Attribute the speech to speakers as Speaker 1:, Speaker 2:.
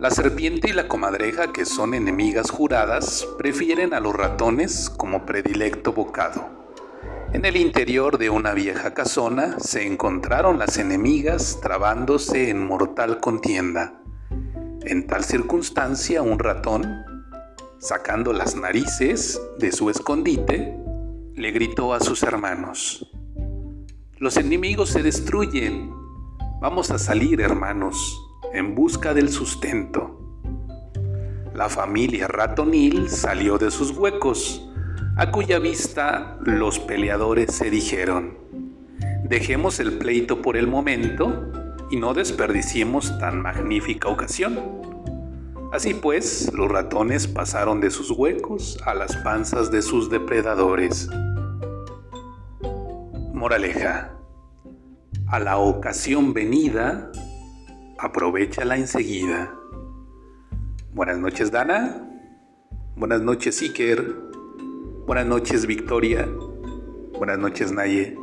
Speaker 1: La serpiente y la comadreja, que son enemigas juradas, prefieren a los ratones como predilecto bocado. En el interior de una vieja casona se encontraron las enemigas trabándose en mortal contienda. En tal circunstancia un ratón, sacando las narices de su escondite, le gritó a sus hermanos, Los enemigos se destruyen, vamos a salir hermanos, en busca del sustento. La familia ratonil salió de sus huecos, a cuya vista los peleadores se dijeron, dejemos el pleito por el momento y no desperdiciemos tan magnífica ocasión. Así pues, los ratones pasaron de sus huecos a las panzas de sus depredadores. Moraleja. A la ocasión venida, aprovechala enseguida. Buenas noches, Dana. Buenas noches, Iker. Buenas noches, Victoria. Buenas noches, Naye.